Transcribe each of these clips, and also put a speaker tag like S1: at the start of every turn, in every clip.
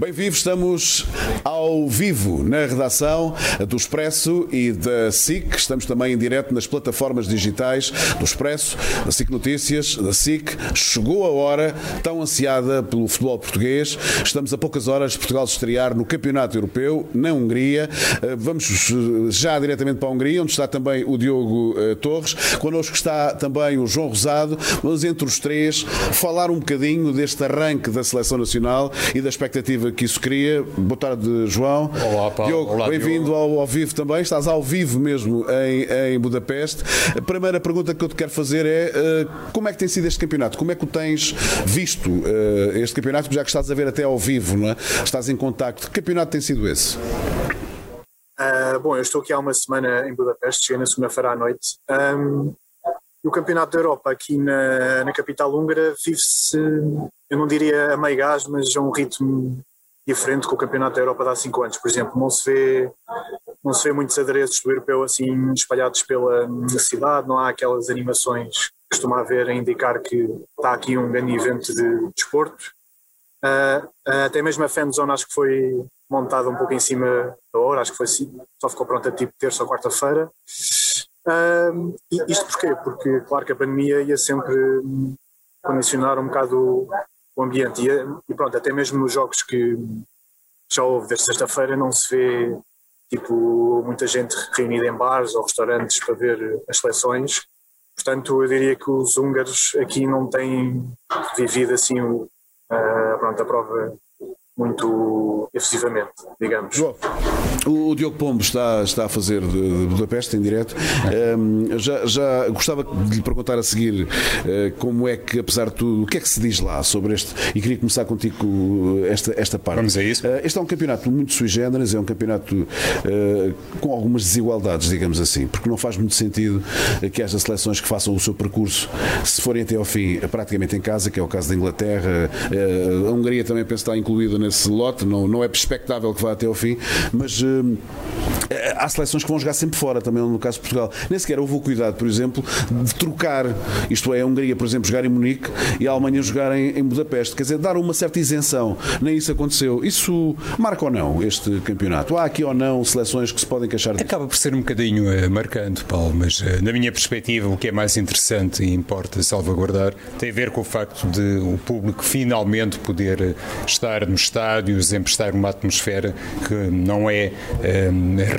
S1: Bem vivo, estamos ao vivo na redação do Expresso e da SIC. Estamos também em direto nas plataformas digitais do Expresso, da SIC Notícias, da SIC. Chegou a hora tão ansiada pelo futebol português. Estamos a poucas horas de Portugal se estrear no Campeonato Europeu, na Hungria. Eh, vamos eh, já diretamente para a Hungria, onde está também o Diogo eh, Torres. Connosco está também o João Rosado. Vamos entre os três falar um bocadinho deste arranque da Seleção Nacional e da expectativa que isso cria. Boa tarde, João.
S2: Olá, Paulo.
S1: Diogo, bem-vindo ao, ao, vivo também. Estás ao vivo mesmo em, em Budapeste. A primeira pergunta que eu te quero fazer é uh, como é que tem sido este campeonato? Como é que o tens visto uh, este campeonato, já que estás a ver até ao vivo, não é? estás em contacto? Que campeonato tem sido esse?
S3: Uh, bom, eu estou aqui há uma semana em Budapeste, cheguei na segunda-feira à noite. Um, e o Campeonato da Europa aqui na, na capital húngara vive-se, eu não diria a meio gás, mas a um ritmo diferente com o Campeonato da Europa de há cinco anos. Por exemplo, não se vê, não se vê muitos adereços do europeu assim espalhados pela cidade, não há aquelas animações que costuma haver a indicar que está aqui um grande evento de desporto. Uh, uh, até mesmo a fanzone acho que foi montada um pouco em cima da hora, acho que foi assim, só ficou pronta tipo terça ou quarta-feira. Uh, isto porquê? Porque claro que a pandemia ia sempre condicionar um bocado ambiente. E, e, pronto, até mesmo nos jogos que já houve desde sexta-feira não se vê tipo muita gente reunida em bares ou restaurantes para ver as seleções. Portanto, eu diria que os húngaros aqui não têm vivido assim pronto, a prova muito efusivamente, digamos.
S1: João, o, Diogo Pombo está, está a fazer de, Budapeste em direto. Um, já, já gostava de lhe perguntar a seguir uh, como é que, apesar de tudo, o que é que se diz lá sobre este? E queria começar contigo esta, esta parte.
S2: Vamos a isso. Uh,
S1: este é um campeonato muito sui generis, é um campeonato uh, com algumas desigualdades, digamos assim, porque não faz muito sentido que haja seleções que façam o seu percurso, se forem até ao fim, praticamente em casa, que é o caso da Inglaterra. a Hungria também penso que está incluída nesse lote, não, não é expectável que vá até ao fim, mas uh, há seleções que vão jogar sempre fora, também no caso de Portugal. Nem sequer houve o cuidado, por exemplo, de trocar, isto é, a Hungria, por exemplo, jogar em Munique e a Alemanha jogar em, em Budapeste, quer dizer, dar uma certa isenção. Nem isso aconteceu. Isso marca ou não este campeonato? Há aqui ou não seleções que se podem queixar disso?
S2: Acaba por ser um bocadinho uh, marcante, Paulo, mas uh, na minha perspectiva, o que é mais interessante e importa salvaguardar tem a ver com o facto de o público finalmente poder estar no estádios, emprestar uma atmosfera que não é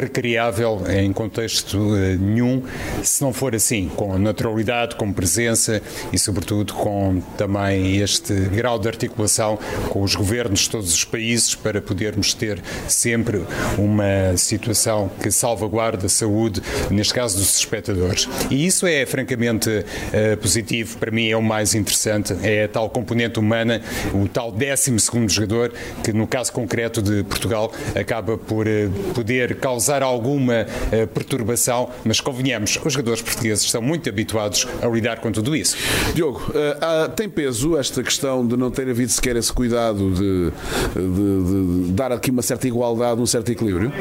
S2: recriável em contexto uh, nenhum, se não for assim, com naturalidade, com presença e, sobretudo, com também este grau de articulação com os governos de todos os países para podermos ter sempre uma situação que salvaguarda a saúde, neste caso dos espectadores. E isso é francamente uh, positivo, para mim é o mais interessante, é a tal componente humana, o tal 12 segundo jogador, que no caso concreto de Portugal acaba por uh, poder causar alguma uh, perturbação, mas convenhamos, os jogadores portugueses estão muito habituados a lidar com tudo isso.
S1: Diogo, uh, tem peso esta questão de não ter havido sequer esse cuidado de, de, de dar aqui uma certa igualdade, um certo equilíbrio?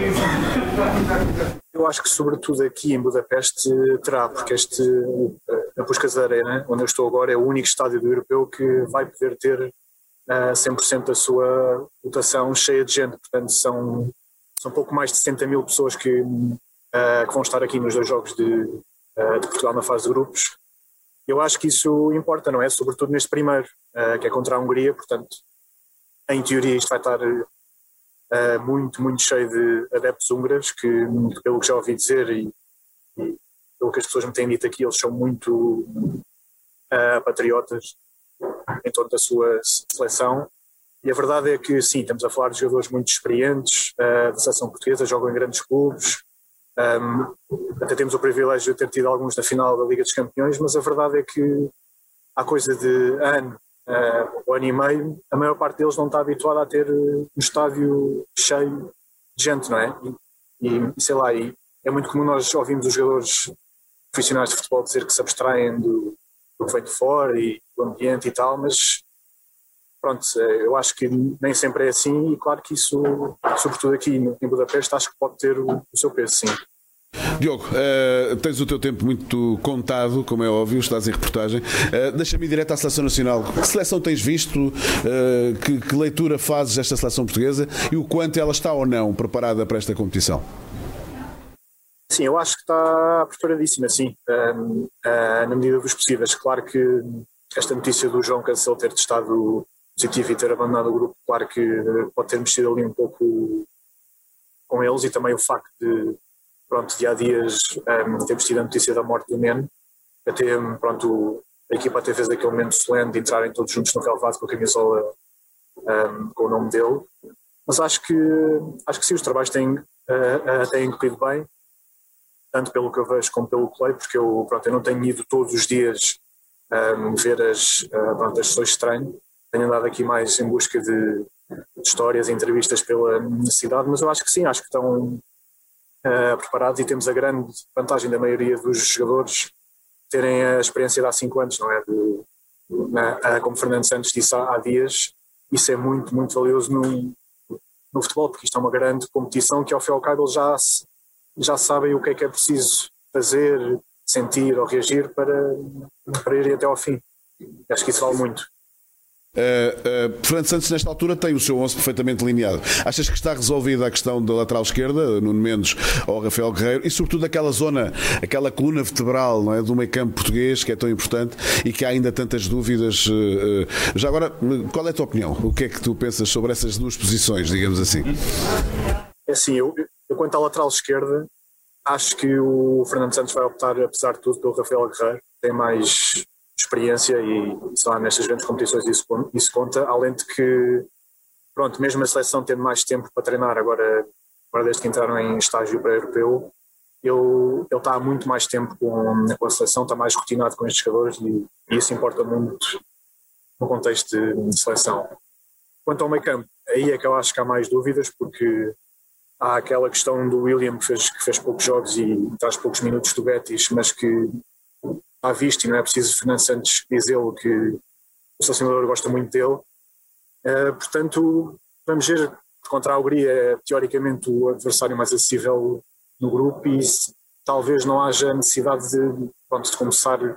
S3: Eu acho que, sobretudo aqui em Budapeste, terá, porque este, a Puskas Arena, onde eu estou agora, é o único estádio do europeu que vai poder ter uh, 100% da sua votação cheia de gente. Portanto, são são pouco mais de 60 mil pessoas que, uh, que vão estar aqui nos dois jogos de, uh, de, Portugal na fase de grupos. Eu acho que isso importa, não é? Sobretudo neste primeiro, uh, que é contra a Hungria, portanto, em teoria isto vai estar muito, muito cheio de adeptos húngaros, que pelo que já ouvi dizer e, e pelo que as pessoas me têm dito aqui, eles são muito patriotas em torno da sua seleção e a verdade é que, sim, estamos a falar de jogadores muito experientes, uh, da seleção portuguesa, jogam em grandes clubes, um, até temos o privilégio de ter tido alguns na final da Liga dos Campeões, mas a verdade é que há coisa de ano uh, ou ano e meio, a maior parte deles não está habituada a ter um estádio cheio de gente, não é? E, e sei lá, e é muito comum nós ouvirmos os jogadores profissionais de futebol dizer que se abstraem do, do que vem de fora e do ambiente e tal, mas pronto, eh, eu acho que nem sempre é assim e claro que isso, sobretudo aqui em Budapeste, acho que pode ter o, o seu peso, sim.
S1: Diogo, uh, tens o teu tempo muito contado, como é óbvio, estás em reportagem. Uh, Deixa-me ir direto à Seleção Nacional. Que seleção tens visto? Uh, que, que, leitura fazes desta seleção portuguesa e o quanto ela está ou não preparada para esta competição?
S3: Sim, eu acho que está preparadíssima, sim, na medida dos possíveis. Claro que esta notícia do João Cancelo ter testado positivo e ter abandonado o grupo, claro que pode ter mexido ali um pouco com eles e também o facto de pronto, de há dias um, temos tido a notícia da morte do Neno, até pronto, a equipa até fez aquele momento solene de entrarem todos juntos no relevado com a camisola um, com o nome dele, mas acho que, acho que sim, os trabalhos têm, uh, têm corrido bem, tanto pelo que eu vejo como pelo que leio, porque eu, pronto, eu não tenho ido todos os dias um, ver as, uh, pronto, as sessões de treino, tenho andado aqui mais em busca de, de histórias e entrevistas pela cidade, mas eu acho que sim, acho que estão, uh, preparados e temos a grande vantagem da maioria dos jogadores terem a experiência de há cinco anos, não é? De, na, como Fernando Santos disse há, há, dias, isso é muito, muito valioso no, no futebol, porque isto é uma grande competição que ao fim e ao cabo eles já, já sabem o que é que é preciso fazer, sentir ou reagir para, para ir até ao fim. Acho que isso vale muito.
S1: Uh, uh, Fernando Santos, nesta altura, tem o seu 11 perfeitamente delineado. Achas que está resolvida a questão da lateral esquerda, Nuno Mendes ou Rafael Guerreiro, e sobretudo aquela zona, aquela coluna vertebral não é, do meio campo português, que é tão importante e que há ainda tantas dúvidas. Uh, já agora, qual é a tua opinião? O que é que tu pensas sobre essas duas posições, digamos assim?
S3: É assim, eu, eu quanto à lateral esquerda, acho que o Fernando Santos vai optar, apesar de tudo, pelo Rafael Guerreiro. Tem mais experiência e, sei lá, nestas grandes competições isso, isso conta, além de que, pronto, mesmo a seleção tendo mais tempo para treinar agora, agora desde que entraram em estágio pré-europeu, ele, ele está há muito mais tempo com, com a seleção, está mais rotinado com estes jogadores e, e isso importa muito no contexto de, de seleção. Quanto ao meio campo, aí é que eu acho que há mais dúvidas, porque há aquela questão do William que fez, que fez poucos jogos e traz poucos minutos do Betis, mas que à vista e não é preciso Fernando Santos dizê-lo que o selecionador gosta muito dele. Uh, portanto, vamos ver, contra a Hungria é teoricamente o adversário mais acessível no grupo e talvez não haja necessidade de, pronto, de começar um,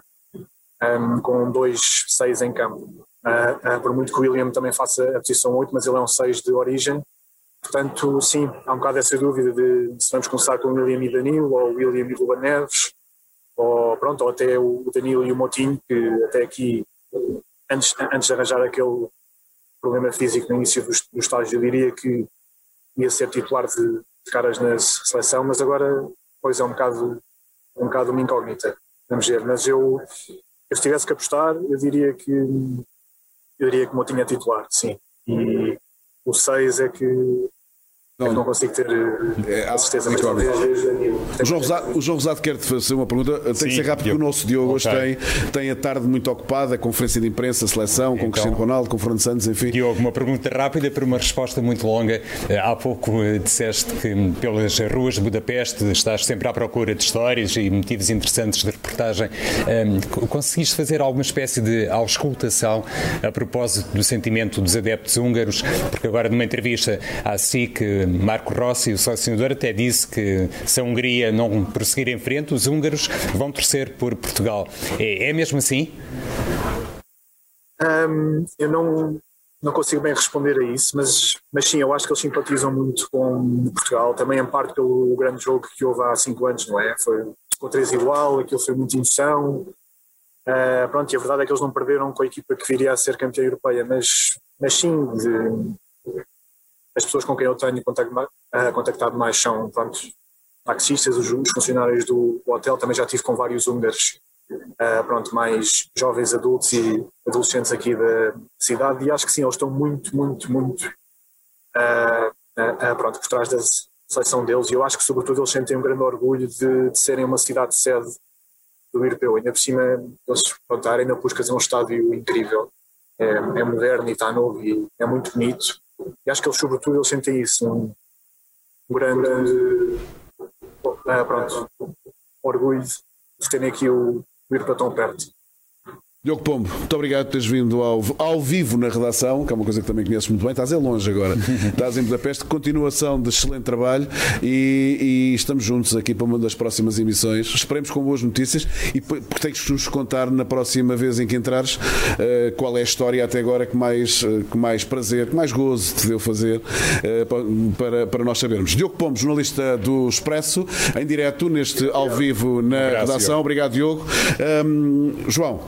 S3: ehm, com dois seis em campo. Uh, uh, por muito que o William também faça a posição 8, mas ele é um 6 de origem. Portanto, sim, há um bocado essa dúvida de se vamos começar com o William e Danilo ou o William e Ruba Neves ou pronto, ou até o Danilo e o Motinho, que até aqui, antes, antes de arranjar aquele problema físico no início do, estágio, eu diria que ia ser titular de, de, caras na seleção, mas agora, pois é um bocado, um bocado uma incógnita. Vamos ver, mas eu, eu se tivesse que apostar, eu diria que eu diria que o Motinho é titular, sim. E o 6 é que não, não consigo ter é, a certeza, mas talvez.
S1: O João, Rosado, o João Rosado quer te fazer uma pergunta. Tem Sim, que ser rápido, porque o nosso Diogo okay. hoje tem, tem a tarde muito ocupada, a conferência de imprensa, a seleção, então, com Cristiano Ronaldo, com Fernando Santos, enfim.
S2: Diogo, uma pergunta rápida para uma resposta muito longa. Eh, há pouco eh, disseste que hum, pelas ruas de Budapeste estás sempre à procura de histórias e motivos interessantes de reportagem. Um, conseguiste fazer alguma espécie de auscultação a propósito do sentimento dos adeptos húngaros? Porque agora, numa entrevista à SIC, Marco Rossi, o selecionador, até disse que se a Hungria não prosseguir em frente, os húngaros vão torcer por Portugal. É, é mesmo assim?
S3: Um, eu não, não consigo bem responder a isso, mas, mas sim, eu acho que eles simpatizam muito com Portugal, também em parte pelo grande jogo que houve há cinco anos, não é? Foi com três igual, aquilo foi muita emoção. Uh, pronto, e a verdade é que eles não perderam com a equipa que viria a ser campeã europeia, mas, mas sim, de, as pessoas com quem eu tenho contactado mais são pronto, taxistas, os, funcionários do, hotel, também já tive com vários húngaros uh, pronto, mais jovens adultos e adolescentes aqui da cidade. E acho que sim, eles estão muito, muito, muito uh, uh, pronto, por trás da seleção deles. E eu acho que sobretudo eles sentem um grande orgulho de, de serem uma cidade sede do europeu, ainda por cima eles pronto, a Arena Puskas é um estádio incrível. É, é moderno e está novo e é muito bonito e acho que eles, sobretudo, eles sentem isso, um, grande uh, pronto, orgulho de terem aqui o, o ir para tão perto.
S1: Diogo Pombo, muito obrigado por teres vindo ao, ao vivo na redação, que é uma coisa que também conheces muito bem. Estás é longe agora. Estás em Budapeste. Continuação de excelente trabalho e, e, estamos juntos aqui para uma das próximas emissões. Esperemos com boas notícias e porque tens que nos contar na próxima vez em que entrares uh, qual é a história até agora que mais, uh, que mais prazer, que mais gozo te deu fazer uh, para, para nós sabermos. Diogo Pombo, jornalista do Expresso, em direto neste ao vivo na redação. Obrigado, Diogo. Um, João,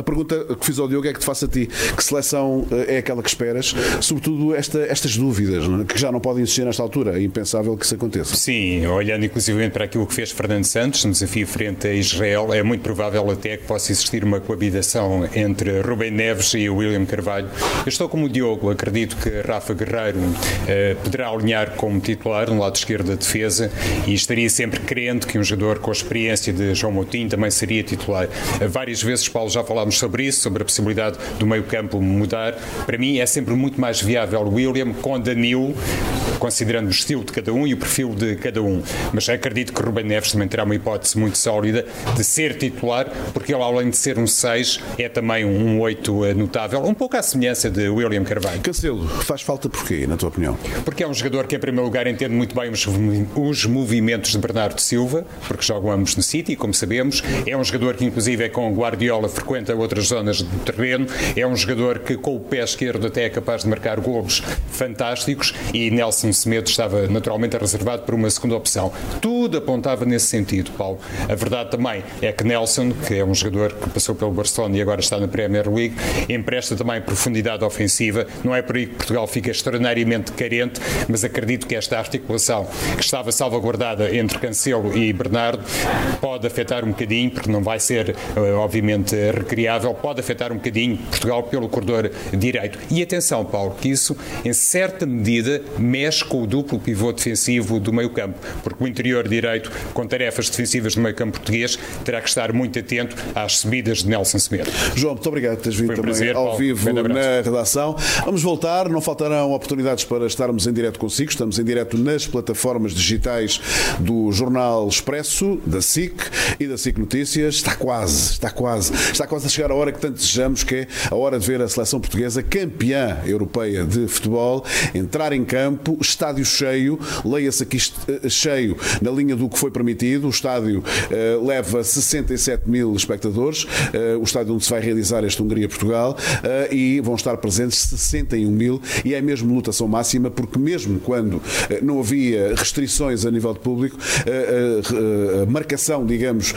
S1: a pergunta que fiz ao Diogo é que te faço a ti: que seleção eh, é aquela que esperas? Sobretudo esta, estas dúvidas, é? que já não podem existir nesta altura. É impensável que isso aconteça.
S2: Sim, olhando inclusivamente para aquilo que fez Fernando Santos no desafio frente a Israel, é muito provável até que possa existir uma coabitação entre Rubem Neves e William Carvalho. Eu estou como o Diogo, acredito que Rafa Guerreiro eh, poderá alinhar como titular no lado esquerdo da defesa e estaria sempre crendo que um jogador com a experiência de João Moutinho também seria titular. Várias vezes, Paulo, já falámos sobre isso, sobre a possibilidade do meio-campo mudar. Para mim é sempre muito mais viável William com Danilo, considerando o estilo de cada um e o perfil de cada um. Mas acredito que Ruben Neves também terá uma hipótese muito sólida de ser titular, porque ele, além de ser um 6, é também um 8 notável, um pouco à semelhança de William Carvalho.
S1: Cancelo, faz falta porquê, na tua opinião?
S2: Porque é um jogador que, em primeiro lugar, entende muito bem os, os movimentos de Bernardo Silva, porque jogam ambos no City, como sabemos. É um jogador que, inclusive, é com Guardiola frequenta outras zonas do terreno. É um jogador que, com o pé esquerdo, até é capaz de marcar golos fantásticos e Nelson Semedo estava naturalmente reservado para uma segunda opção. Tudo apontava nesse sentido, Paulo. A verdade também é que Nelson, que é um jogador que passou pelo Barcelona e agora está na Premier League, empresta também profundidade ofensiva. Não é por aí que Portugal fica extraordinariamente carente, mas acredito que esta articulação que estava salvaguardada entre Cancelo e Bernardo pode afetar um bocadinho, porque não vai ser, eh, obviamente, recriável, pode afetar um bocadinho Portugal pelo corredor direito. E atenção, Paulo, que isso, em certa medida, mexe com o duplo pivô defensivo do meio-campo, porque o interior direito, com tarefas defensivas do meio-campo português, terá que estar muito atento às subidas de Nelson Semedo.
S1: João, muito obrigado por teres vindo um também prazer, ao Paulo. vivo na redação. Vamos voltar, não faltarão oportunidades para estarmos em direto consigo. Estamos em direto nas plataformas digitais do Jornal Expresso, da SIC e da SIC Notícias. Está quase, está quase, está quase a chegar a hora que tanto desejamos, que é a hora de ver a seleção portuguesa campeã europeia de futebol entrar em campo, estádio cheio, leia-se aqui eh, cheio na linha do que foi permitido. O estádio uh, leva 67 mil espectadores, uh, o estádio onde se vai realizar este Hungria-Portugal, e vão estar presentes 61 mil, e é mesmo lotação máxima, porque mesmo quando não havia restrições a nível de público, a marcação, digamos,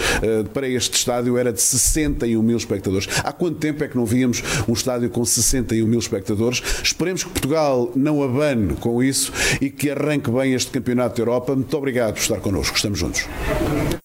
S1: para este estádio era de 61 mil espectadores. Há quanto tempo é que não víamos um estádio com 61 mil espectadores? Esperemos que Portugal não abane com isso e que arranque bem este campeonato da Europa. Muito obrigado por estar connosco. Estamos juntos.